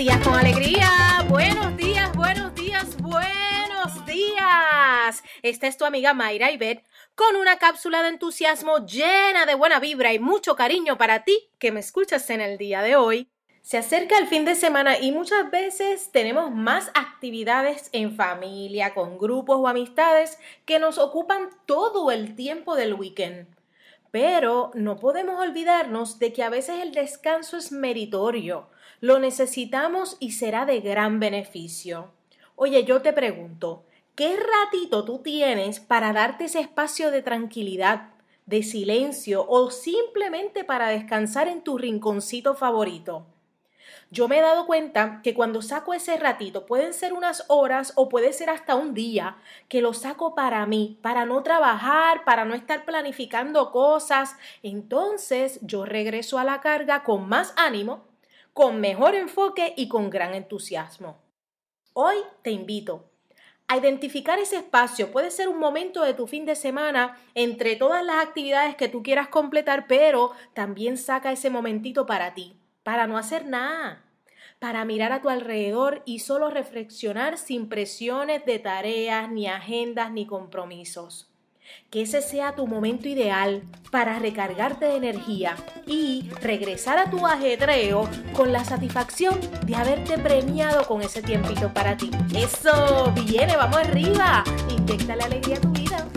Días con Alegría. Buenos días, buenos días, buenos días. Esta es tu amiga Mayra Ibet con una cápsula de entusiasmo llena de buena vibra y mucho cariño para ti que me escuchas en el día de hoy. Se acerca el fin de semana y muchas veces tenemos más actividades en familia, con grupos o amistades que nos ocupan todo el tiempo del weekend. Pero no podemos olvidarnos de que a veces el descanso es meritorio, lo necesitamos y será de gran beneficio. Oye, yo te pregunto, ¿qué ratito tú tienes para darte ese espacio de tranquilidad, de silencio o simplemente para descansar en tu rinconcito favorito? Yo me he dado cuenta que cuando saco ese ratito, pueden ser unas horas o puede ser hasta un día, que lo saco para mí, para no trabajar, para no estar planificando cosas. Entonces yo regreso a la carga con más ánimo, con mejor enfoque y con gran entusiasmo. Hoy te invito a identificar ese espacio. Puede ser un momento de tu fin de semana entre todas las actividades que tú quieras completar, pero también saca ese momentito para ti, para no hacer nada, para mirar a tu alrededor y solo reflexionar sin presiones de tareas, ni agendas, ni compromisos. Que ese sea tu momento ideal para recargarte de energía y regresar a tu ajetreo con la satisfacción de haberte premiado con ese tiempito para ti. Eso, viene, vamos arriba. Inyecta la alegría a tu vida.